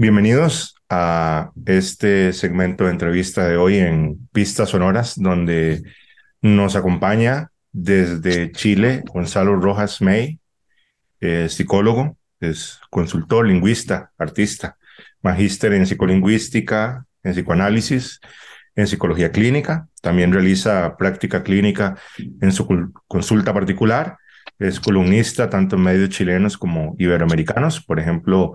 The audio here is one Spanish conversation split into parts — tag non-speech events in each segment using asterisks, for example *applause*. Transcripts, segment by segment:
Bienvenidos a este segmento de entrevista de hoy en Pistas Sonoras, donde nos acompaña desde Chile Gonzalo Rojas May, eh, psicólogo, es consultor, lingüista, artista, magíster en psicolingüística, en psicoanálisis, en psicología clínica, también realiza práctica clínica en su consulta particular, es columnista tanto en medios chilenos como iberoamericanos, por ejemplo,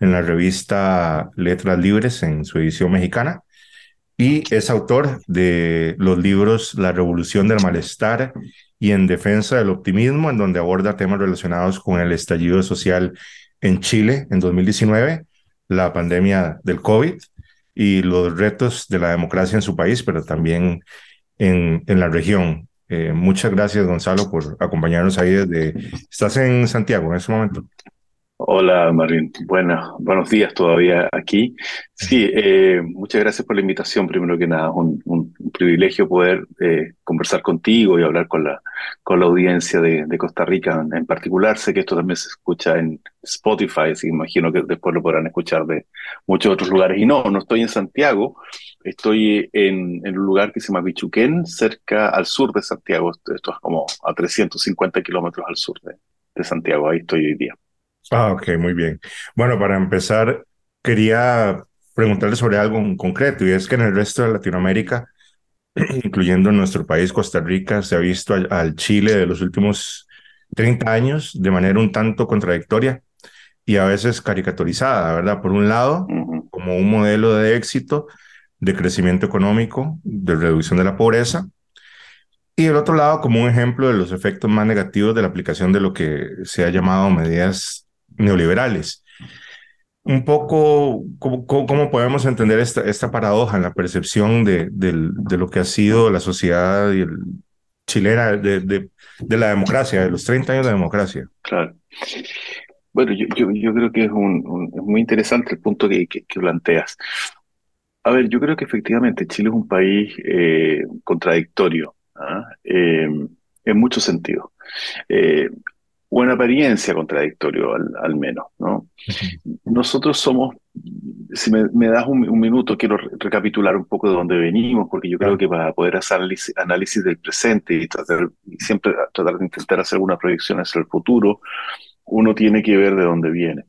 en la revista Letras Libres en su edición mexicana, y es autor de los libros La Revolución del Malestar y En Defensa del Optimismo, en donde aborda temas relacionados con el estallido social en Chile en 2019, la pandemia del COVID y los retos de la democracia en su país, pero también en, en la región. Eh, muchas gracias, Gonzalo, por acompañarnos ahí desde... ¿Estás en Santiago en este momento? Hola, Marín. Bueno, buenos días todavía aquí. Sí, eh, muchas gracias por la invitación. Primero que nada, un, un, privilegio poder eh, conversar contigo y hablar con la, con la audiencia de, de, Costa Rica en particular. Sé que esto también se escucha en Spotify, así imagino que después lo podrán escuchar de muchos otros lugares. Y no, no estoy en Santiago, estoy en, en un lugar que se llama Bichuquén, cerca al sur de Santiago. Esto es como a 350 kilómetros al sur de, de Santiago. Ahí estoy hoy día. Ah, ok, muy bien. Bueno, para empezar, quería preguntarle sobre algo en concreto, y es que en el resto de Latinoamérica, *clears throat* incluyendo nuestro país, Costa Rica, se ha visto al, Chile de los últimos 30 años de manera un tanto contradictoria y a veces caricaturizada, ¿verdad? Por un lado, como un modelo de éxito, de crecimiento económico, de reducción de la pobreza, y del otro lado, como un ejemplo de los efectos más negativos de la aplicación de lo que se ha llamado medidas neoliberales. Un poco, ¿cómo, podemos entender esta, esta paradoja en la percepción de, de, lo que ha sido la sociedad y chilena de, de, la democracia, de los 30 años de democracia? Claro. Bueno, yo, yo, creo que es, un, muy interesante el punto que, que, que, planteas. A ver, yo creo que efectivamente Chile es un país eh, contradictorio ¿ah? eh, en muchos sentidos. Eh, o en apariencia contradictorio al, al menos, ¿no? Nosotros somos, si me, me das un, un, minuto, quiero recapitular un poco de dónde venimos, porque yo creo que para poder hacer análisis, del presente y, tratar, y siempre tratar de intentar hacer alguna proyección hacia el futuro, uno tiene que ver de dónde viene.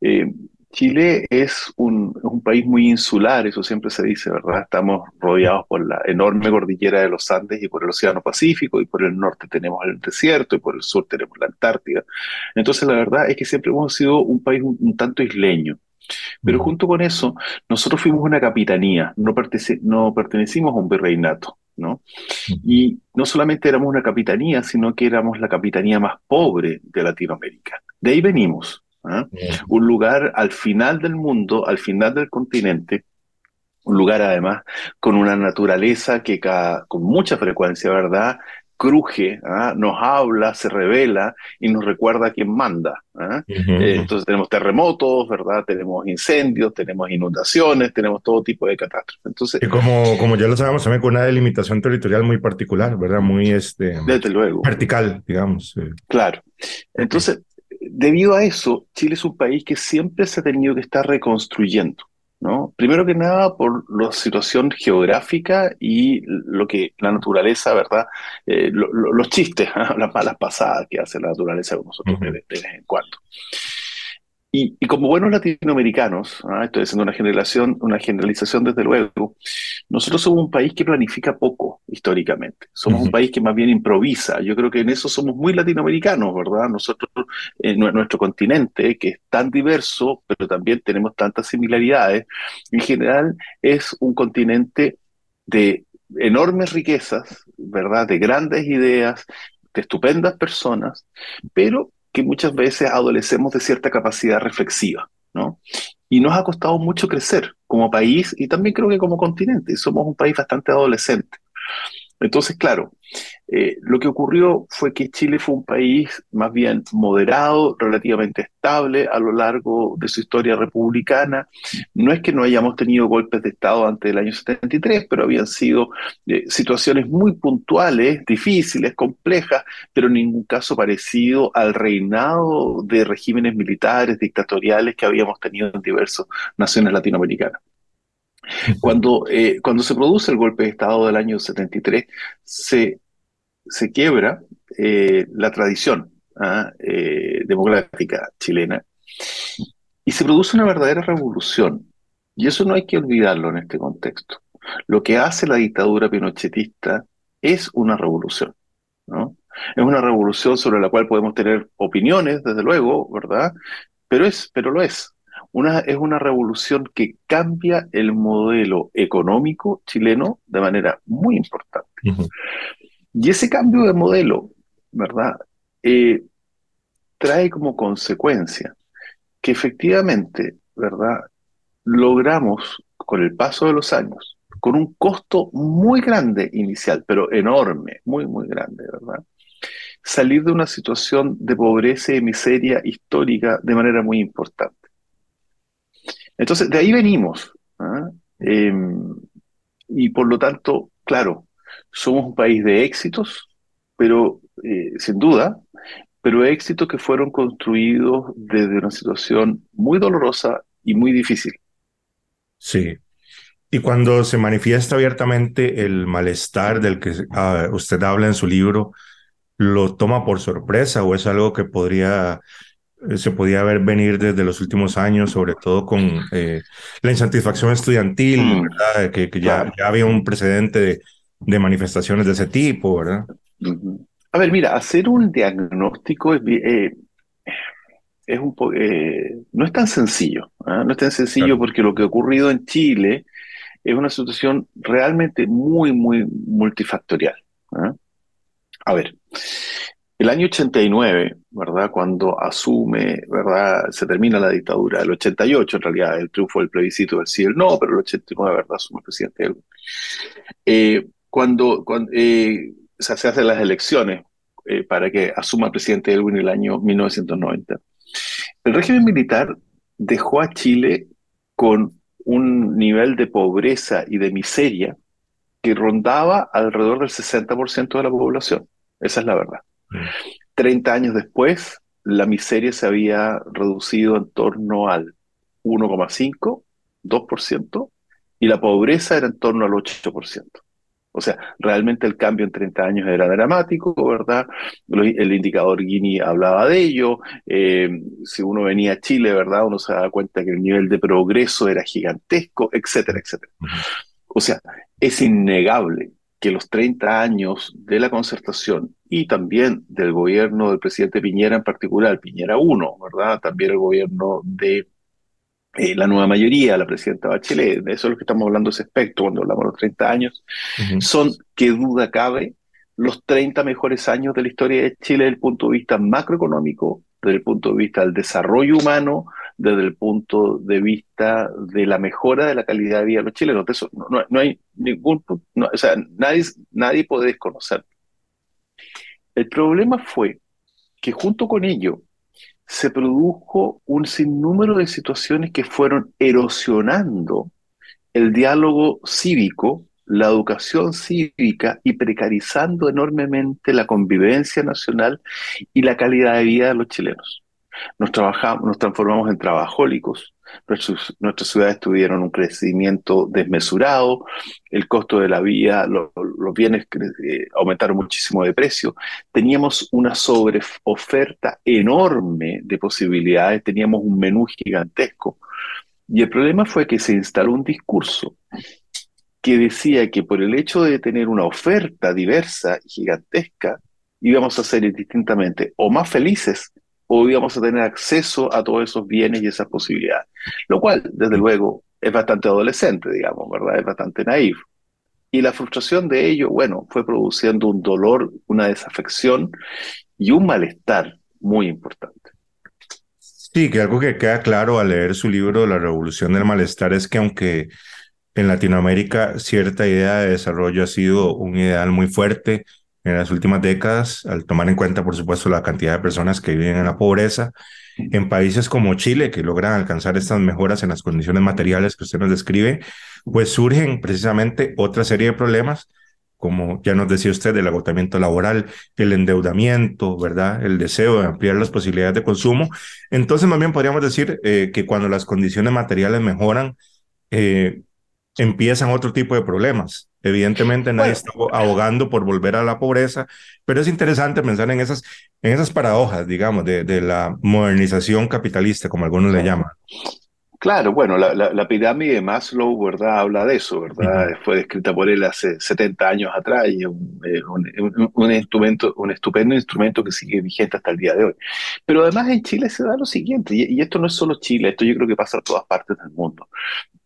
Eh, Chile es un, un, país muy insular, eso siempre se dice, ¿verdad? Estamos rodeados por la enorme cordillera de los Andes y por el Océano Pacífico, y por el norte tenemos el desierto, y por el sur tenemos la Antártida. Entonces, la verdad es que siempre hemos sido un país un, un tanto isleño. Pero junto con eso, nosotros fuimos una capitanía, no, pertene no pertenecimos a un virreinato, ¿no? Y no solamente éramos una capitanía, sino que éramos la capitanía más pobre de Latinoamérica. De ahí venimos. ¿Eh? Un lugar al final del mundo, al final del continente, un lugar además con una naturaleza que cada, con mucha frecuencia, ¿verdad? cruje, ¿eh? nos habla, se revela y nos recuerda quién manda. ¿eh? Uh -huh. eh, entonces tenemos terremotos, ¿verdad? Tenemos incendios, tenemos inundaciones, tenemos todo tipo de catástrofes. Entonces, y como, como ya lo sabemos, también con una delimitación territorial muy particular, ¿verdad? Muy este, Desde luego. vertical, digamos. Claro. Entonces, debido a eso, Chile es un país que siempre se ha tenido que estar reconstruyendo. ¿no? Primero que nada por la situación geográfica y lo que la naturaleza, ¿verdad? Eh, lo, lo, los chistes, ¿eh? *laughs* las malas pasadas que hace la naturaleza con nosotros uh -huh. de, de, vez en cuando. Y, y, como buenos latinoamericanos, ¿ah? estoy haciendo una generación, una generalización desde luego, nosotros somos un país que planifica poco históricamente. Somos uh -huh. un país que más bien improvisa. Yo creo que en eso somos muy latinoamericanos, ¿verdad? Nosotros, en nuestro continente, que es tan diverso, pero también tenemos tantas similaridades, en general es un continente de enormes riquezas, ¿verdad? De grandes ideas, de estupendas personas, pero que muchas veces adolecemos de cierta capacidad reflexiva, ¿no? Y nos ha costado mucho crecer como país y también creo que como continente. Somos un país bastante adolescente. Entonces, claro, eh, lo que ocurrió fue que Chile fue un país más bien moderado, relativamente estable a lo largo de su historia republicana. No es que no hayamos tenido golpes de Estado antes del año 73, pero habían sido eh, situaciones muy puntuales, difíciles, complejas, pero en ningún caso parecido al reinado de regímenes militares, dictatoriales que habíamos tenido en diversas naciones latinoamericanas. Cuando, eh, cuando se produce el golpe de Estado del año 73, se, se quiebra eh, la tradición ¿ah? eh, democrática chilena y se produce una verdadera revolución. Y eso no hay que olvidarlo en este contexto. Lo que hace la dictadura pinochetista es una revolución. ¿no? Es una revolución sobre la cual podemos tener opiniones, desde luego, ¿verdad? Pero, es, pero lo es. Una, es una revolución que cambia el modelo económico chileno de manera muy importante. Y ese cambio de modelo, ¿verdad? Eh, trae como consecuencia que efectivamente, ¿verdad? Logramos con el paso de los años, con un costo muy grande inicial, pero enorme, muy, muy grande, ¿verdad? Salir de una situación de pobreza y miseria histórica de manera muy importante. Entonces, de ahí venimos. ¿ah? Em, y por lo tanto, claro, somos un país de éxitos, pero eh, sin duda, pero éxitos que fueron construidos desde una situación muy dolorosa y muy difícil. Sí. Y cuando se manifiesta abiertamente el malestar del que ah, usted habla en su libro, ¿lo toma por sorpresa o es algo que podría se podía ver venir desde los últimos años, sobre todo con eh, la insatisfacción estudiantil, mm. ¿verdad? Que, ya, ya, había un precedente de, de, manifestaciones de ese tipo, ¿verdad? A ver, mira, hacer un diagnóstico es, eh, es un no es tan sencillo, ¿ah? no es tan sencillo porque lo que ha ocurrido en Chile es una situación realmente muy, muy multifactorial. ¿ah? A ver, el año 89, ¿verdad? Cuando asume, ¿verdad? Se termina la dictadura. El 88, en realidad, el triunfo del plebiscito del sí el no, pero el 89, ¿verdad? Asume el presidente eh, cuando, cuando eh, se hacen las elecciones eh, para que asuma el presidente Elwin el año 1990. El régimen militar dejó a Chile con un nivel de pobreza y de miseria que rondaba alrededor del 60% de la población. Esa es la verdad. 30 años después, la miseria se había reducido en torno al 1,5, 2%, y la pobreza era en torno al 8%. O sea, realmente el cambio en 30 años era dramático, ¿verdad? El indicador Gini hablaba de ello. Eh, si uno venía a Chile, ¿verdad? Uno se daba cuenta que el nivel de progreso era gigantesco, etcétera, etcétera. O sea, es innegable que los 30 años de la concertación y también del gobierno del presidente Piñera en particular, Piñera 1, ¿verdad? También el gobierno de eh, la nueva mayoría, la presidenta Bachelet, de eso es lo que estamos hablando ese aspecto cuando hablamos de los 30 años, son, que duda cabe, los 30 mejores años de la historia de Chile desde el punto de vista macroeconómico, desde el punto de vista del desarrollo humano, desde el punto de vista de la mejora de la calidad de vida de los chilenos. Eso no, no, hay ningún, o sea, nadie, nadie puede desconocer. El problema fue que junto con ello se produjo un sinnúmero de situaciones que fueron erosionando el diálogo cívico, la educación cívica y precarizando enormemente la convivencia nacional y la calidad de vida de los chilenos. Nos, trabajamos, nos transformamos en trabajólicos, nuestras ciudades tuvieron un crecimiento desmesurado, el costo de la vida, los bienes eh, aumentaron muchísimo de precio, teníamos una sobreoferta enorme de posibilidades, teníamos un menú gigantesco. Y el problema fue que se instaló un discurso que decía que por el hecho de tener una oferta diversa y gigantesca, íbamos a ser indistintamente o más felices íbamos a tener acceso a todos esos bienes y esas posibilidades. Lo cual, desde luego, es bastante adolescente, digamos, ¿verdad? Es bastante naif. Y la frustración de ello, bueno, fue produciendo un dolor, una desafección y un malestar muy importante. Sí, que algo que queda claro al leer su libro La Revolución del Malestar es que aunque en Latinoamérica cierta idea de desarrollo ha sido un ideal muy fuerte en las últimas décadas, al tomar en cuenta, por supuesto, la cantidad de personas que viven en la pobreza. En países como Chile, que logran alcanzar estas mejoras en las condiciones materiales que usted nos describe, pues surgen precisamente otra serie de problemas, como ya nos decía usted, el agotamiento laboral, el endeudamiento, ¿verdad? El deseo de ampliar las posibilidades de consumo. Entonces, más bien podríamos decir eh, que cuando las condiciones materiales mejoran, eh, empiezan otro tipo de problemas. Evidentemente nadie está abogando por volver a la pobreza, pero es interesante pensar en esas, en esas paradojas, digamos, de, de la modernización capitalista, como algunos le llaman. Claro, bueno, la, la, pirámide de Maslow, ¿verdad? Habla de eso, ¿verdad? Fue descrita por él hace 70 años atrás y un, un, un, instrumento, un estupendo instrumento que sigue vigente hasta el día de hoy. Pero además en Chile se da lo siguiente, y, y esto no es solo Chile, esto yo creo que pasa en todas partes del mundo.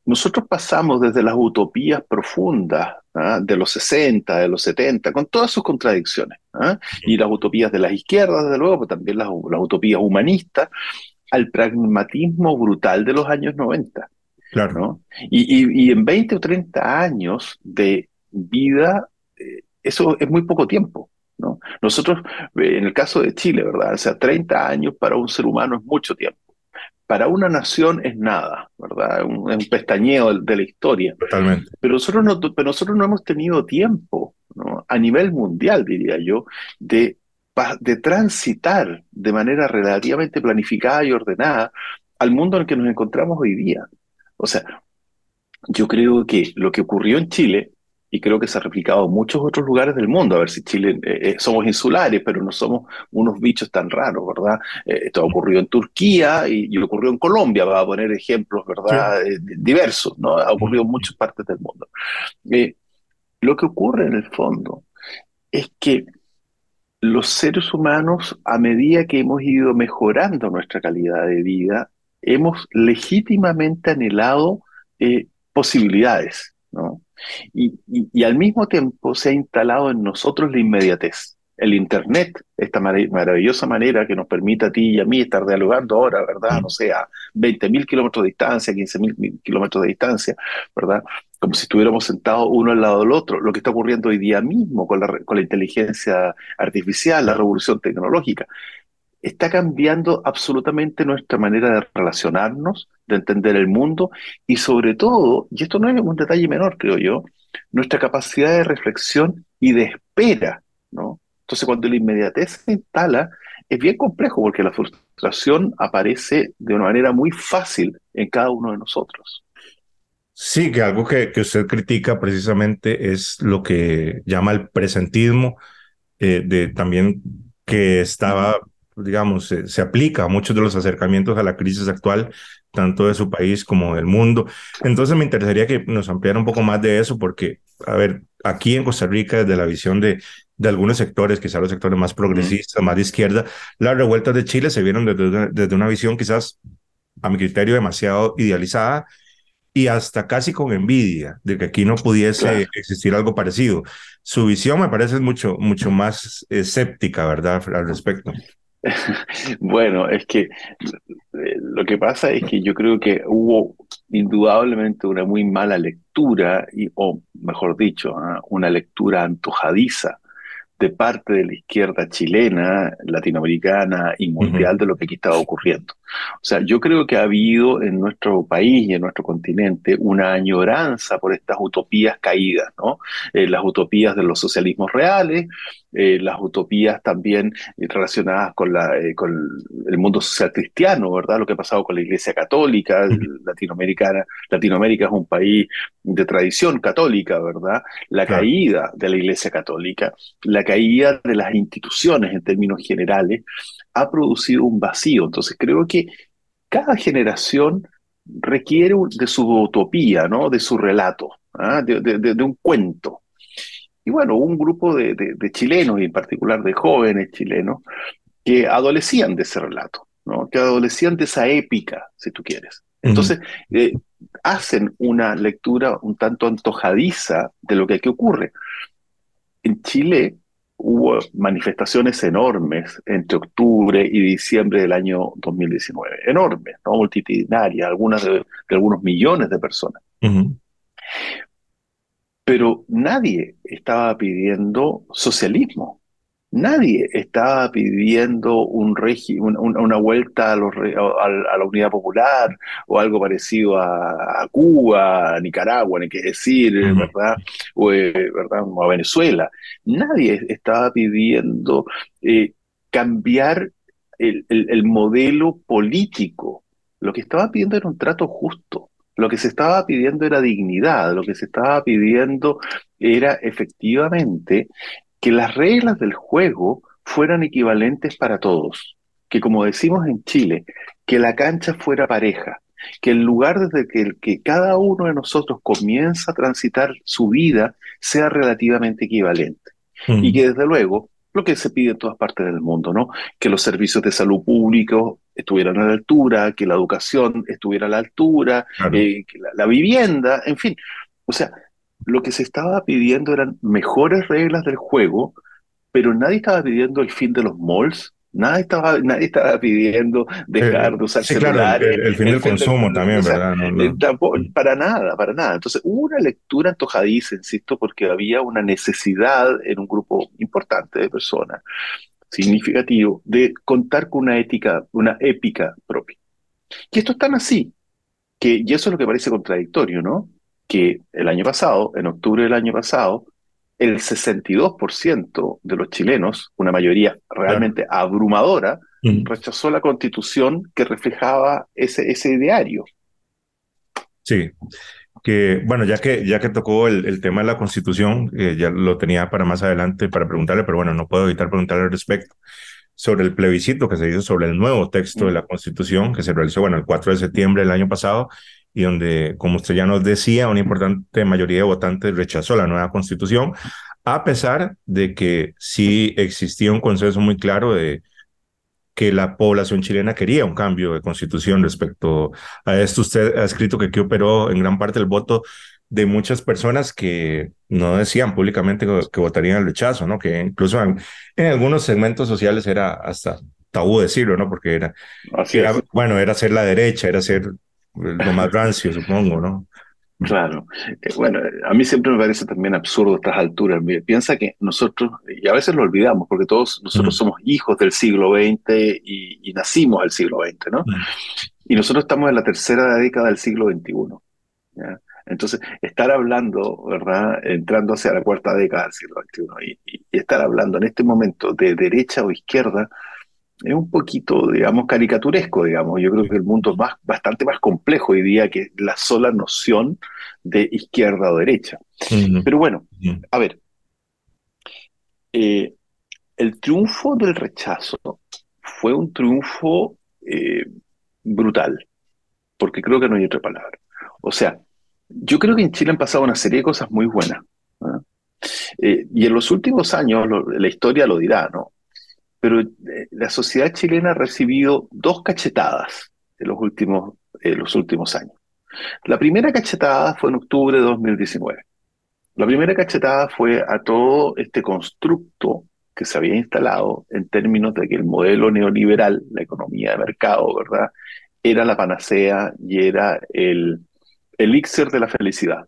Nosotros pasamos desde las utopías profundas ¿ah? de los 60, de los 70, con todas sus contradicciones, ¿ah? y las utopías de las izquierdas, desde luego, pero también las, utopías humanistas, al pragmatismo brutal de los años 90. Claro. ¿no? Y, en 20 o 30 años de vida, eh, eso es muy poco tiempo. ¿no? Nosotros, en el caso de Chile, ¿verdad? O sea, 30 años para un ser humano es mucho tiempo para una nación es nada, ¿verdad? Un, un pestañeo de, la historia. Totalmente. Pero nosotros no, pero nosotros no hemos tenido tiempo, ¿no? a nivel mundial, diría yo, de, de transitar de manera relativamente planificada y ordenada al mundo en el que nos encontramos hoy día. O sea, yo creo que lo que ocurrió en Chile y creo que se ha replicado en muchos otros lugares del mundo. A ver si Chile, eh, eh, somos insulares, pero no somos unos bichos tan raros, ¿verdad? Eh, esto ha ocurrido en Turquía y, ocurrió en Colombia, va a poner ejemplos, ¿verdad? diversos, ¿no? Ha ocurrido en muchas partes del mundo. lo que ocurre en el fondo es que los seres humanos, a medida que hemos ido mejorando nuestra calidad de vida, hemos legítimamente anhelado posibilidades, ¿no? Y, al mismo tiempo se ha instalado en nosotros la inmediatez. El Internet, esta maravillosa manera que nos permite a ti y a mí estar dialogando ahora, ¿verdad? No sé, a 20.000 kilómetros de distancia, 15.000 kilómetros de distancia, ¿verdad? Como si estuviéramos sentados uno al lado del otro. Lo que está ocurriendo hoy día mismo con la, con la inteligencia artificial, la revolución tecnológica está cambiando absolutamente nuestra manera de relacionarnos, de entender el mundo y sobre todo, y esto no es un detalle menor, creo yo, nuestra capacidad de reflexión y de espera, ¿no? Entonces, cuando la inmediatez se instala, es bien complejo porque la frustración aparece de una manera muy fácil en cada uno de nosotros. Sí, que algo que, que usted critica precisamente es lo que llama el presentismo, eh, de también que estaba digamos, se, aplica a muchos de los acercamientos a la crisis actual, tanto de su país como del mundo. Entonces me interesaría que nos ampliara un poco más de eso, porque, a ver, aquí en Costa Rica, desde la visión de, de algunos sectores, quizás los sectores más progresistas, más de izquierda, las revueltas de Chile se vieron desde, desde una visión quizás, a mi criterio, demasiado idealizada y hasta casi con envidia de que aquí no pudiese existir algo parecido. Su visión me parece mucho, mucho más escéptica, ¿verdad?, al respecto. *laughs* Bueno, es que eh, lo que pasa es que yo creo que hubo indudablemente una muy mala lectura, y, o mejor dicho, ¿ah? una lectura antojadiza de parte de la izquierda chilena, latinoamericana y mundial de lo que aquí estaba ocurriendo. O sea, yo creo que ha habido en nuestro país y en nuestro continente una añoranza por estas utopías caídas, ¿no? Eh, las utopías de los socialismos reales, eh, las utopías también relacionadas con, la, eh, con el mundo social cristiano, ¿verdad? Lo que ha pasado con la Iglesia Católica, latinoamericana. Latinoamérica es un país de tradición católica, ¿verdad? La caída de la Iglesia Católica, la caída de las instituciones en términos generales, ha producido un vacío. Entonces creo que cada generación requiere de su utopía, ¿no? De su relato, ¿ah? de un cuento. Y bueno, un grupo de, chilenos, y en particular de jóvenes chilenos, que adolecían de ese relato, ¿no? que adolecían de esa épica, si tú quieres. Entonces, eh, hacen una lectura un tanto antojadiza de lo que aquí ocurre. En Chile hubo manifestaciones enormes entre octubre y diciembre del año 2019, enormes, ¿no? multitudinarias, algunas de, algunos millones de personas. Pero nadie estaba pidiendo socialismo. Nadie estaba pidiendo un una vuelta a, la unidad popular o algo parecido a, Cuba, a Nicaragua, ni qué decir, ¿verdad? O, eh, ¿verdad? a Venezuela. Nadie estaba pidiendo eh, cambiar el modelo político. Lo que estaba pidiendo era un trato justo. Lo que se estaba pidiendo era dignidad, lo que se estaba pidiendo era efectivamente que las reglas del juego fueran equivalentes para todos, que como decimos en Chile, que la cancha fuera pareja, que el lugar desde que, que cada uno de nosotros comienza a transitar su vida sea relativamente equivalente. Mm. Y que desde luego, lo que se pide en todas partes del mundo, ¿no? Que los servicios de salud públicos estuvieran a la altura, que la educación estuviera a la altura, eh, que la, vivienda, en fin. O sea, lo que se estaba pidiendo eran mejores reglas del juego, pero nadie estaba pidiendo el fin de los malls, Nadie estaba, nadie estaba pidiendo dejar de usar sí, Claro, el, fin del consumo también, ¿verdad? Eh, para nada, para nada. Entonces, hubo una lectura antojadiza, insisto, porque había una necesidad en un grupo importante de personas significativo de contar con una ética, una épica propia. Y esto es tan así, que, y eso es lo que parece contradictorio, ¿no? Que el año pasado, en octubre del año pasado, el 62% de los chilenos, una mayoría realmente abrumadora, rechazó la constitución que reflejaba ese, ese ideario. Sí, que, bueno, ya que, ya que tocó el, tema de la constitución, eh, ya lo tenía para más adelante para preguntarle, pero bueno, no puedo evitar preguntarle al respecto. Sobre el plebiscito que se hizo sobre el nuevo texto de la constitución que se realizó, bueno, el 4 de septiembre del año pasado y donde, como usted ya nos decía, una importante mayoría de votantes rechazó la nueva constitución, a pesar de que sí existía un consenso muy claro de que la población chilena quería un cambio de constitución respecto a esto. Usted ha escrito que aquí operó en gran parte el voto de muchas personas que no decían públicamente que, votarían el rechazo, ¿no? Que incluso en, algunos segmentos sociales era hasta tabú decirlo, ¿no? Porque era, bueno, era ser la derecha, era ser lo más rancio, supongo, ¿no? Claro. Eh, bueno, a mí siempre me parece también absurdo a estas alturas. Piensa que nosotros, y a veces lo olvidamos, porque todos nosotros somos hijos del siglo XX y, nacimos al siglo XX, ¿no? Y nosotros estamos en la tercera década del siglo XXI. Entonces, estar hablando, ¿verdad? Entrando hacia la cuarta década del siglo XXI y estar hablando en este momento de derecha o izquierda, es un poquito, digamos, caricaturesco, digamos. Yo creo que el mundo es más, bastante más complejo hoy día que la sola noción de izquierda o derecha. Pero bueno, a ver, eh, el triunfo del rechazo fue un triunfo eh, brutal, porque creo que no hay otra palabra. O sea, yo creo que en Chile han pasado una serie de cosas muy buenas. Eh, y en los últimos años, la historia lo dirá, ¿no? Pero eh, la sociedad chilena ha recibido dos cachetadas en los últimos, los últimos años. La primera cachetada fue en octubre de 2019. La primera cachetada fue a todo este constructo que se había instalado en términos de que el modelo neoliberal, la economía de mercado, ¿verdad? Era la panacea y era el elixir de la felicidad.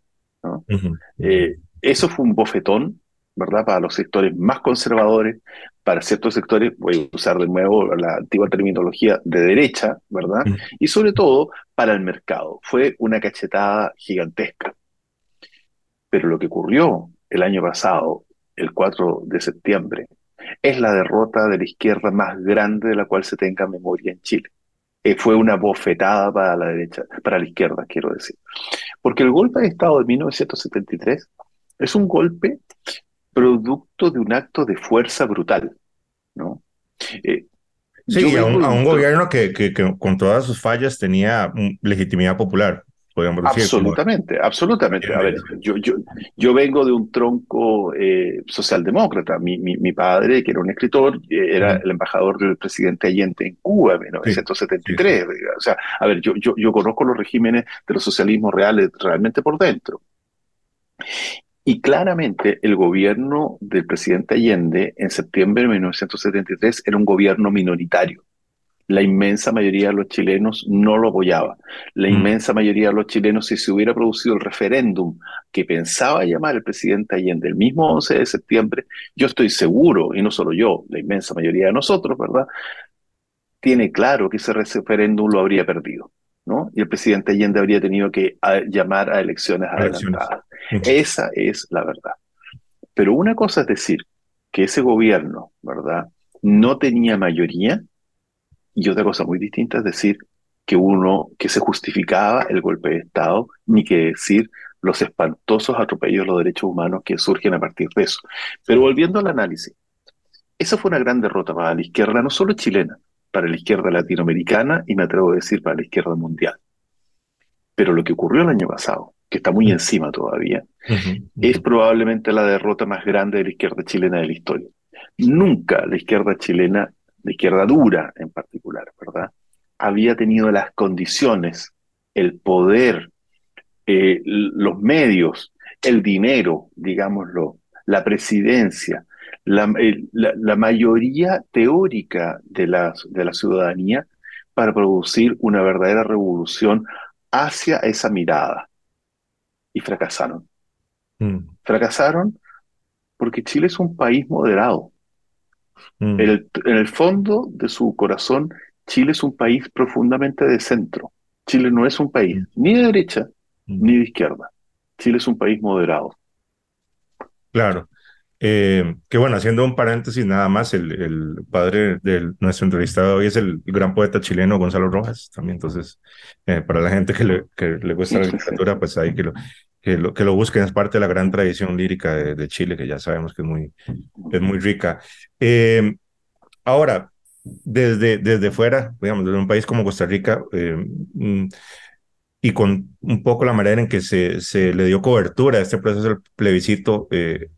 Eh, eso fue un bofetón, ¿verdad? Para los sectores más conservadores, para ciertos sectores, voy a usar de nuevo la antigua terminología de derecha, ¿verdad? Mm. Y sobre todo para el mercado. Fue una cachetada gigantesca. Pero lo que ocurrió el año pasado, el 4 de septiembre, es la derrota de la izquierda más grande de la cual se tenga memoria en Chile. Eh, fue una bofetada para la derecha, para la izquierda, quiero decir. Porque el golpe de Estado de 1973 es un golpe producto de un acto de fuerza brutal, ¿no? Eh, sí, a un, gobierno que, que, con todas sus fallas tenía legitimidad popular. Podríamos decir, absolutamente, absolutamente. A ver, yo, yo, yo vengo de un tronco eh, socialdemócrata. Mi, mi, padre, que era un escritor, eh, era el embajador del presidente Allende en Cuba en 1973. O sea, a ver, yo, yo, yo conozco los regímenes de los socialismos reales realmente por dentro. Y claramente el gobierno del presidente Allende en septiembre de 1973 era un gobierno minoritario. La inmensa mayoría de los chilenos no lo apoyaba. La Mm. inmensa mayoría de los chilenos, si se hubiera producido el referéndum que pensaba llamar el presidente Allende el mismo 11 de septiembre, yo estoy seguro, y no solo yo, la inmensa mayoría de nosotros, ¿verdad? Tiene claro que ese referéndum lo habría perdido, ¿no? Y el presidente Allende habría tenido que a- llamar a elecciones Elecciones. adelantadas. Mm. *laughs* Esa es la verdad. Pero una cosa es decir que ese gobierno, ¿verdad? No tenía mayoría y otra cosa muy distinta es decir que uno, que se justificaba el golpe de Estado, ni que decir los espantosos atropellos a los derechos humanos que surgen a partir de eso. Pero volviendo al análisis, esa fue una gran derrota para la izquierda, no solo chilena, para la izquierda latinoamericana y me atrevo a decir para la izquierda mundial. Pero lo que ocurrió el año pasado, que está muy Mm. encima todavía, es probablemente la derrota más grande de la izquierda chilena de la historia. Nunca la izquierda chilena, la izquierda dura en particular, ¿verdad? Había tenido las condiciones, el poder, eh, los medios, el dinero, digámoslo, la presidencia, la, el- la- la mayoría teórica de la, de la ciudadanía para producir una verdadera revolución hacia esa mirada. Y fracasaron. Mm, Fracasaron porque Chile es un país moderado. mm, En el, en el fondo de su corazón, Chile es un país profundamente de centro. Chile no es un país mm, ni de derecha ni de izquierda. Chile es un país moderado. Claro. Eh, que bueno, haciendo un paréntesis nada más, el, el padre de nuestro entrevistado hoy es el gran poeta chileno Gonzalo Rojas, también. Entonces, eh, para la gente que le, que le gusta la literatura, pues ahí que lo, que lo, que lo busquen, es parte de la gran tradición lírica de, de Chile, que ya sabemos que es muy, es muy rica. Eh, ahora, desde, desde fuera, digamos, desde un país como Costa Rica, eh, mm, y con un poco la manera en que se, se le dio cobertura a este proceso del plebiscito, eh,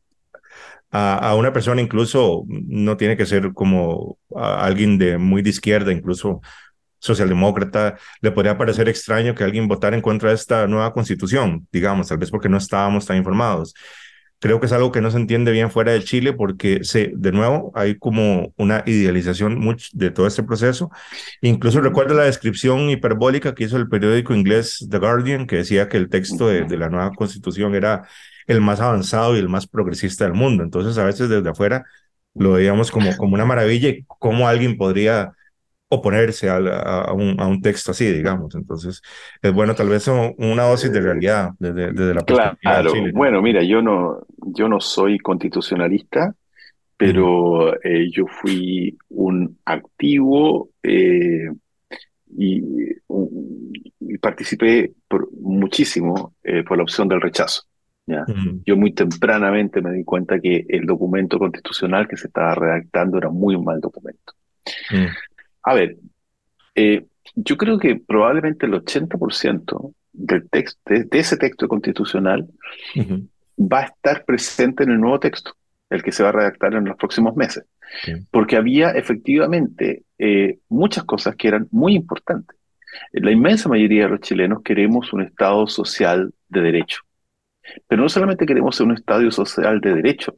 a, una persona incluso no tiene que ser como alguien de muy de izquierda, incluso socialdemócrata, le podría parecer extraño que alguien votara en contra de esta nueva constitución, digamos, tal vez porque no estábamos tan informados. Creo que es algo que no se entiende bien fuera de Chile porque se, de nuevo hay como una idealización de todo este proceso. Incluso recuerdo la descripción hiperbólica que hizo el periódico inglés The Guardian, que decía que el texto de la nueva constitución era el más avanzado y el más progresista del mundo. Entonces a veces desde afuera lo veíamos como, como una maravilla y cómo alguien podría oponerse a, a, un, a, un, texto así, digamos. Entonces, es bueno tal vez una dosis de realidad desde, desde la perspectiva claro, de Chile. Bueno, mira, yo no, yo no soy constitucionalista, pero eh, yo fui un activo eh, y, participé por, muchísimo eh, por la opción del rechazo. ¿Ya? Uh -huh. Yo muy tempranamente me di cuenta que el documento constitucional que se estaba redactando era muy mal documento. Uh -huh. A ver, eh, yo creo que probablemente el 80% del texto, de, de, ese texto constitucional uh -huh. va a estar presente en el nuevo texto, el que se va a redactar en los próximos meses. Porque había efectivamente eh, muchas cosas que eran muy importantes. La inmensa mayoría de los chilenos queremos un Estado social de derecho. Pero no solamente queremos un Estado social de derecho,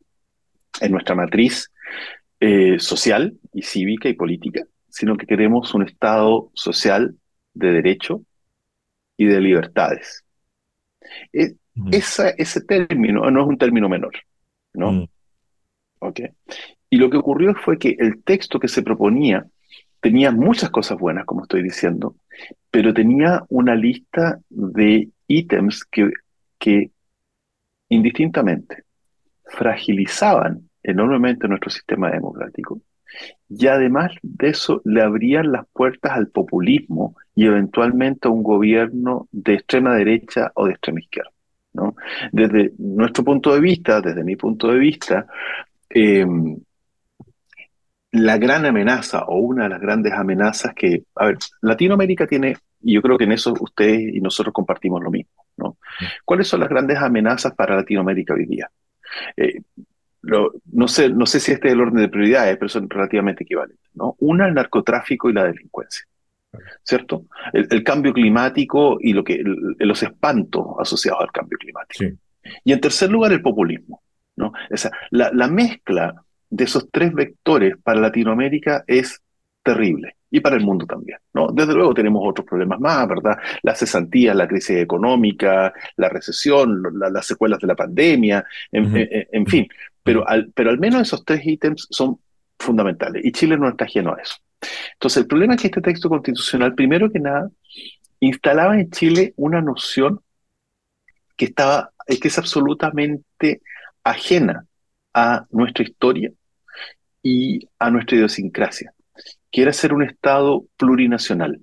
en nuestra matriz eh, social y cívica y política, sino que queremos un Estado social de derecho y de libertades. Es, mm. esa, ese término no es un término menor, ¿no? Mm. Okay. Y lo que ocurrió fue que el texto que se proponía tenía muchas cosas buenas, como estoy diciendo, pero tenía una lista de ítems que, que indistintamente fragilizaban enormemente nuestro sistema democrático y además de eso le abrían las puertas al populismo y eventualmente a un gobierno de extrema derecha o de extrema izquierda. ¿no? Desde nuestro punto de vista, desde mi punto de vista, eh, la gran amenaza o una de las grandes amenazas que, a ver, Latinoamérica tiene, y yo creo que en eso ustedes y nosotros compartimos lo mismo, ¿no? ¿Cuáles son las grandes amenazas para Latinoamérica hoy día? Eh, lo, no, sé, no sé si este es el orden de prioridades, pero son relativamente equivalentes, ¿no? Una, el narcotráfico y la delincuencia, ¿cierto? El, el cambio climático y lo que, el, los espantos asociados al cambio climático. Sí. Y en tercer lugar, el populismo, ¿no? O sea, la, la mezcla de esos tres vectores para Latinoamérica es terrible y para el mundo también. ¿no? Desde luego tenemos otros problemas más, ¿verdad? Las cesantías, la crisis económica, la recesión, las secuelas de la pandemia, en, fin. Pero al, pero al menos esos tres ítems son fundamentales y Chile no está ajeno a eso. Entonces, el problema es que este texto constitucional, primero que nada, instalaba en Chile una noción que, estaba, que es absolutamente ajena a nuestra historia y a nuestra idiosincrasia, que era ser un Estado plurinacional.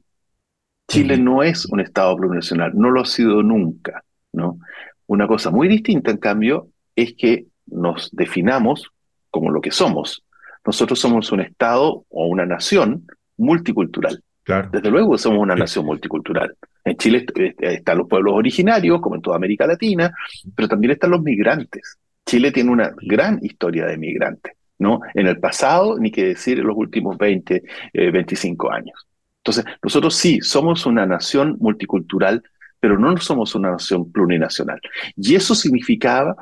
Chile no es un Estado plurinacional, no lo ha sido nunca. ¿no? Una cosa muy distinta, en cambio, es que nos definamos como lo que somos. Nosotros somos un Estado o una nación multicultural. Desde luego somos una nación multicultural. En Chile están los pueblos originarios, como en toda América Latina, pero también están los migrantes. Chile tiene una gran historia de migrantes, ¿no? En el pasado, ni que decir en los últimos 20, 25 eh, años. Entonces, nosotros sí somos una nación multicultural, pero no somos una nación plurinacional. Y eso significaba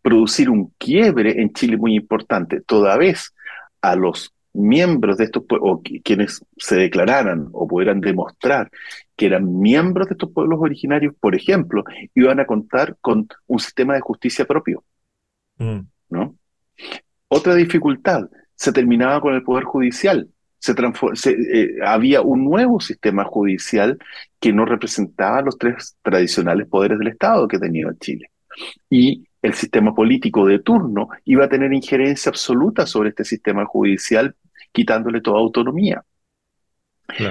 producir un quiebre en Chile muy importante, toda vez a los miembros de estos pueblos, o quienes se declararan o pudieran demostrar que eran miembros de estos pueblos originarios, por ejemplo, iban a contar con un sistema de justicia propio. Mm. ¿no? Otra dificultad, se terminaba con el Poder Judicial. Eh, había un nuevo sistema judicial que no representaba los tres tradicionales poderes del Estado que tenía Chile. Y el sistema político de turno iba a tener injerencia absoluta sobre este sistema judicial, quitándole toda autonomía.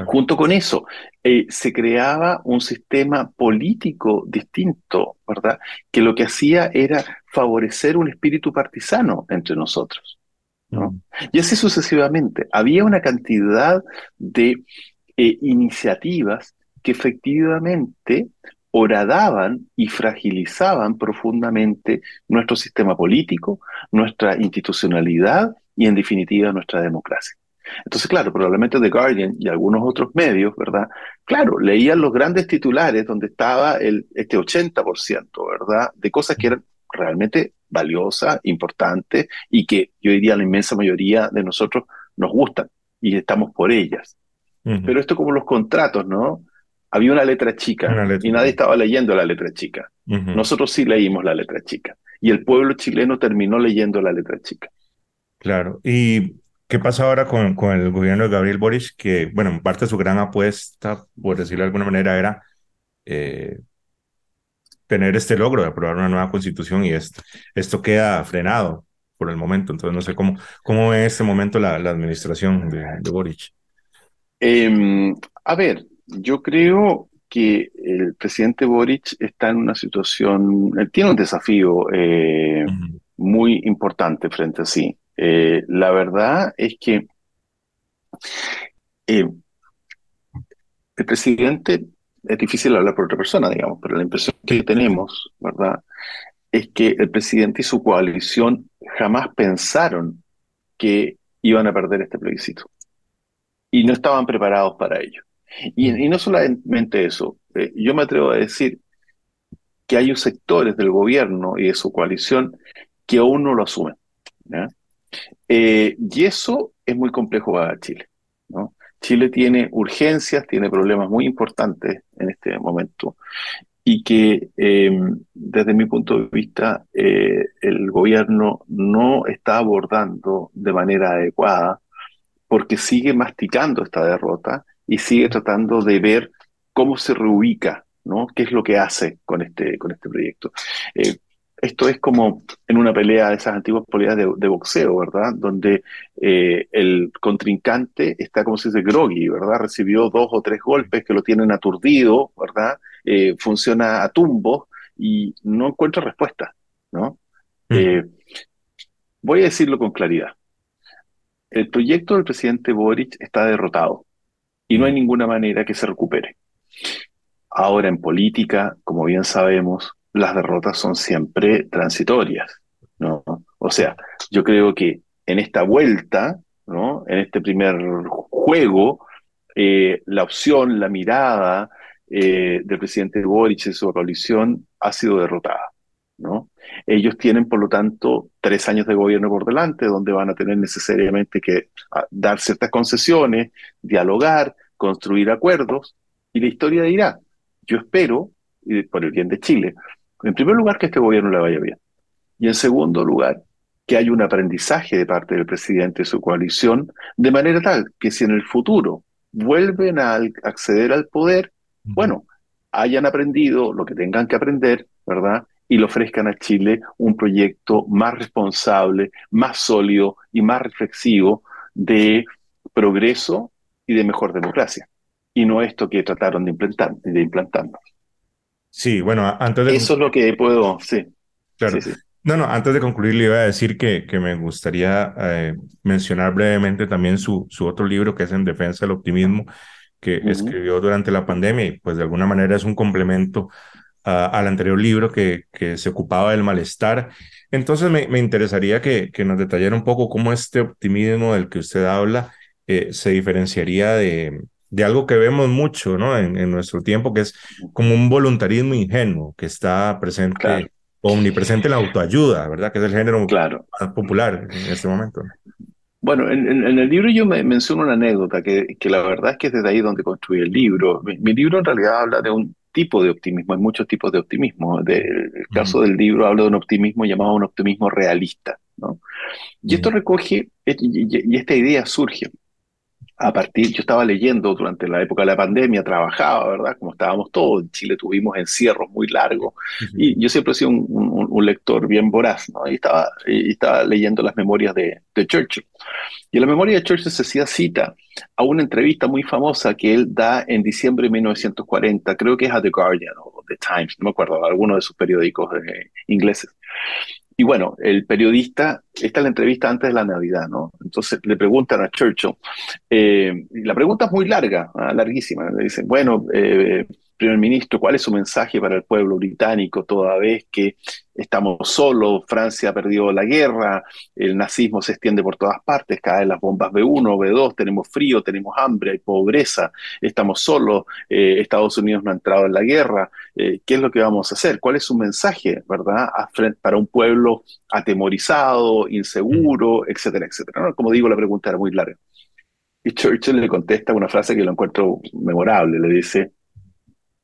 Junto con eso, eh, se creaba un sistema político distinto, ¿verdad? Que lo que hacía era favorecer un espíritu partisano entre nosotros. ¿no? Mm. Y así sucesivamente. Había una cantidad de eh, iniciativas que efectivamente horadaban y fragilizaban profundamente nuestro sistema político, nuestra institucionalidad y en definitiva nuestra democracia. Entonces, claro, probablemente The Guardian y algunos otros medios, ¿verdad? Claro, leían los grandes titulares donde estaba el, este 80%, ¿verdad? De cosas que eran realmente valiosas, importantes y que yo diría la inmensa mayoría de nosotros nos gustan y estamos por ellas. Pero esto como los contratos, ¿no? Había una letra chica y nadie estaba leyendo la letra chica. Nosotros sí leímos la letra chica y el pueblo chileno terminó leyendo la letra chica. Claro, y ¿Qué pasa ahora con, con, el gobierno de Gabriel Boric? Que, bueno, en parte su gran apuesta, por decirlo de alguna manera, era eh, tener este logro de aprobar una nueva constitución y esto, esto queda frenado por el momento. Entonces, no sé cómo, cómo ve en este momento la, la administración de, de Boric. Em, a ver, yo creo que el presidente Boric está en una situación, él tiene un desafío eh, muy importante frente a sí. Eh, la verdad es que eh, el presidente, es difícil hablar por otra persona, digamos, pero la impresión que tenemos, ¿verdad? Es que el presidente y su coalición jamás pensaron que iban a perder este plebiscito. Y no estaban preparados para ello. Y, no solamente eso, eh, yo me atrevo a decir que hay sectores del gobierno y de su coalición que aún no lo asumen. ¿ya? Eh, y eso es muy complejo para Chile. Chile tiene urgencias, tiene problemas muy importantes en este momento y que em, desde mi punto de vista eh, el gobierno no está abordando de manera adecuada porque sigue masticando esta derrota y sigue tratando de ver cómo se reubica, ¿no? ¿Qué es lo que hace con este, con este proyecto? Eh, esto es como en una pelea de esas antiguas peleas de, boxeo, ¿verdad? Donde eh, el contrincante está como si dice groggy, ¿verdad? Recibió dos o tres golpes que lo tienen aturdido, ¿verdad? Eh, funciona a tumbos y no encuentra respuesta, ¿no? Mm. Eh, voy a decirlo con claridad. El proyecto del presidente Boric está derrotado y no hay ninguna manera que se recupere. Ahora en política, como bien sabemos, las derrotas son siempre transitorias, ¿no? O sea, yo creo que en esta vuelta, ¿no? En este primer juego, eh, la opción, la mirada eh, del presidente Boric y su coalición ha sido derrotada. ¿no? Ellos tienen, por lo tanto, tres años de gobierno por delante, donde van a tener necesariamente que ah, dar ciertas concesiones, dialogar, construir acuerdos, y la historia dirá, yo espero, por el bien de Chile, en primer lugar, que este gobierno le vaya bien, y en segundo lugar, que haya un aprendizaje de parte del presidente y su coalición, de manera tal que si en el futuro vuelven a acceder al poder, bueno, hayan aprendido lo que tengan que aprender, ¿verdad? Y le ofrezcan a Chile un proyecto más responsable, más sólido y más reflexivo de progreso y de mejor democracia. Y no esto que trataron de implantar. De implantarnos. Sí, bueno, antes de... Eso es lo que puedo, sí. Claro. No, no, antes de concluir le iba a decir que, que me gustaría eh, mencionar brevemente también su, su otro libro que es En Defensa del Optimismo, que escribió durante la pandemia y pues de alguna manera es un complemento al anterior libro que, que se ocupaba del malestar. Entonces me, me interesaría que, que, nos detallara un poco cómo este optimismo del que usted habla eh, se diferenciaría de, de, algo que vemos mucho ¿no? en, en, nuestro tiempo, que es como un voluntarismo ingenuo que está presente, omnipresente en la autoayuda, ¿verdad? Que es el género claro. más popular en este momento. Bueno, en, el libro yo me menciono una anécdota que, que, la verdad es que es desde ahí donde construí el libro. Mi, libro en realidad habla de un tipo de optimismo, hay muchos tipos de optimismo. De, el caso del libro habla de un optimismo llamado un optimismo realista. ¿no? Y esto recoge, y, esta idea surge a partir, yo estaba leyendo durante la época de la pandemia, trabajaba, ¿verdad? Como estábamos todos, en Chile tuvimos encierros muy largos, y yo siempre he sido un, un, lector bien voraz, ¿no? Y estaba, y estaba leyendo las memorias de, de, Churchill. Y en la memoria de Churchill se hacía cita a una entrevista muy famosa que él da en diciembre de 1940, creo que es a The Guardian o The Times, no me acuerdo, alguno de sus periódicos eh, ingleses. Y bueno, el periodista, esta es la entrevista antes de la Navidad, ¿no? Entonces le preguntan a Churchill, eh, y la pregunta es muy larga, ¿ah? larguísima. Le dicen, bueno, eh, primer ministro, ¿cuál es su mensaje para el pueblo británico toda vez que estamos solos, Francia ha perdido la guerra, el nazismo se extiende por todas partes, caen las bombas B1, B2, tenemos frío, tenemos hambre, hay pobreza, estamos solos, eh, Estados Unidos no ha entrado en la guerra, eh, ¿qué es lo que vamos a hacer? ¿Cuál es su mensaje, verdad, para un pueblo atemorizado, inseguro, etcétera, etcétera? Como digo, la pregunta era muy larga. Y Churchill le contesta una frase que lo encuentro memorable, le dice,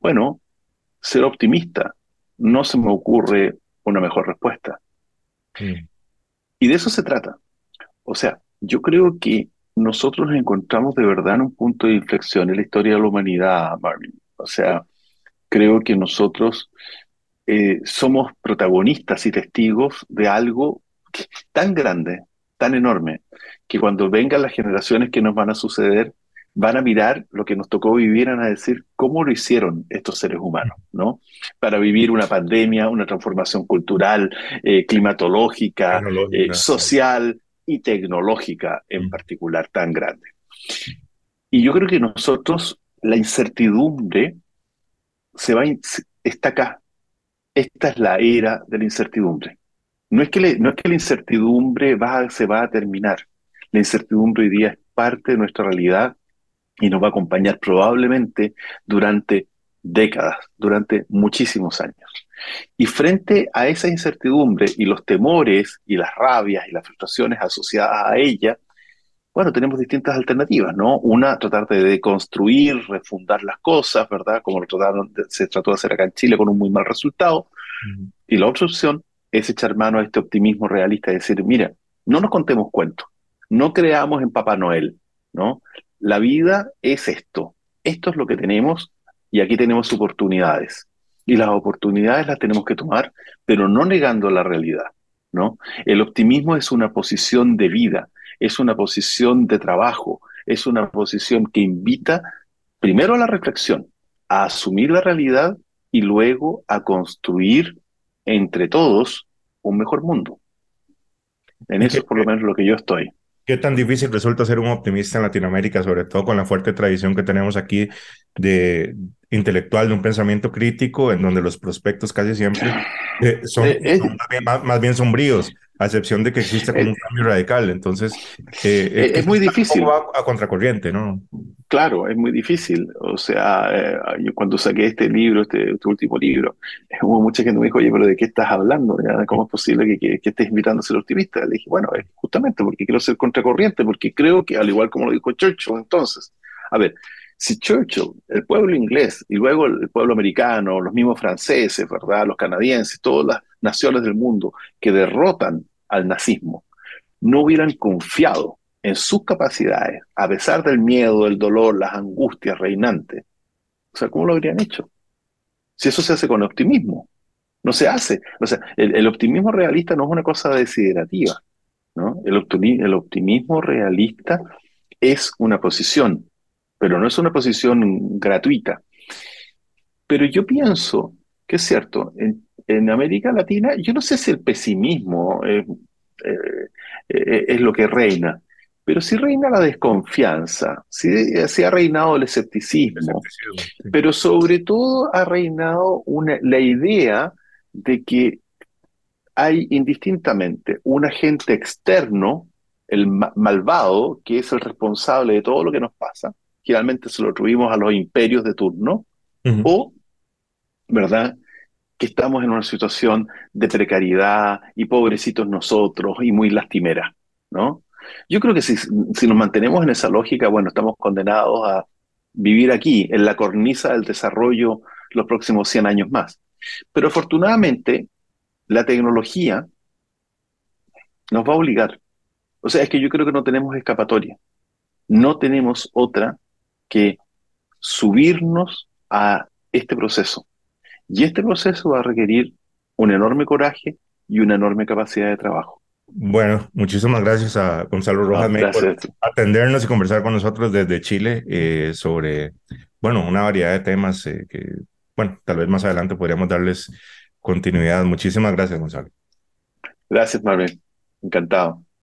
bueno, ser optimista. No se me ocurre una mejor respuesta. Y de eso se trata. O sea, yo creo que nosotros nos encontramos de verdad en un punto de inflexión en la historia de la humanidad, Marvin. O sea, creo que nosotros eh, somos protagonistas y testigos de algo tan grande, tan enorme, que cuando vengan las generaciones que nos van a suceder, van a mirar lo que nos tocó vivir, van a decir cómo lo hicieron estos seres humanos, ¿no? Para vivir una pandemia, una transformación cultural, eh, climatológica, eh, social y tecnológica en mm. particular tan grande. Y yo creo que nosotros, la incertidumbre se va, está acá. Esta es la era de la incertidumbre. No es que, no es que la incertidumbre va, se va a terminar. La incertidumbre hoy día es parte de nuestra realidad y nos va a acompañar probablemente durante décadas, durante muchísimos años. Y frente a esa incertidumbre y los temores y las rabias y las frustraciones asociadas a ella, bueno, tenemos distintas alternativas, ¿no? Una, tratar de deconstruir, refundar las cosas, ¿verdad? Como lo trataron, se trató de hacer acá en Chile con un muy mal resultado. Y la otra opción es echar mano a este optimismo realista y decir, mira, no nos contemos cuentos, no creamos en Papá Noel, ¿no? La vida es esto, esto es lo que tenemos y aquí tenemos oportunidades. Y las oportunidades las tenemos que tomar, pero no negando la realidad, ¿no? El optimismo es una posición de vida, es una posición de trabajo, es una posición que invita primero a la reflexión, a asumir la realidad y luego a construir entre todos un mejor mundo. En eso es por lo menos lo que yo estoy. ¿Qué tan difícil resulta ser un optimista en Latinoamérica, sobre todo con la fuerte tradición que tenemos aquí de intelectual, de un pensamiento crítico, en donde los prospectos casi siempre eh, son, eh, eh. más, bien, sombríos? A excepción de que exista como un cambio radical. Entonces, eh, eh, es muy difícil. a contracorriente, ¿no? Claro, es muy difícil. O sea, eh, yo cuando saqué este libro, este, este último libro, *laughs* hubo mucha gente que me dijo, oye, pero ¿de qué estás hablando? ¿Cómo es posible que, que, que estés invitando a ser optimista? Le dije, bueno, es justamente porque quiero ser contracorriente, porque creo que, al igual como lo dijo Churchill entonces, a ver, si Churchill, el pueblo inglés y luego el pueblo americano, los mismos franceses, ¿verdad? Los canadienses, todas las naciones del mundo que derrotan al nazismo, no hubieran confiado en sus capacidades, a pesar del miedo, el dolor, las angustias reinantes, o sea, ¿cómo lo habrían hecho? Si eso se hace con optimismo, no se hace. O sea, el, optimismo realista no es una cosa desiderativa, ¿no? El, el optimismo realista es una posición, pero no es una posición gratuita. Pero yo pienso que es cierto, en, en América Latina, yo no sé si el pesimismo eh, eh, eh, es lo que reina, pero sí reina la desconfianza, sí, sí ha reinado el escepticismo, Escepticismo, sí. pero sobre todo ha reinado una, la idea de que hay indistintamente un agente externo, el ma- malvado, que es el responsable de todo lo que nos pasa, generalmente se lo atribuimos a los imperios de turno, o, ¿verdad?, que estamos en una situación de precariedad y pobrecitos nosotros y muy lastimera, ¿no? Yo creo que si, si nos mantenemos en esa lógica, bueno, estamos condenados a vivir aquí, en la cornisa del desarrollo, los próximos 100 años más. Pero afortunadamente, la tecnología nos va a obligar. O sea, es que yo creo que no tenemos escapatoria. No tenemos otra que subirnos a este proceso. Y este proceso va a requerir un enorme coraje y una enorme capacidad de trabajo. Bueno, muchísimas gracias a Gonzalo Rojas No, por atendernos y conversar con nosotros desde Chile eh, sobre, bueno, una variedad de temas eh, que, bueno, tal vez más adelante podríamos darles continuidad. Muchísimas gracias, Gonzalo. Gracias, Marvin. Encantado.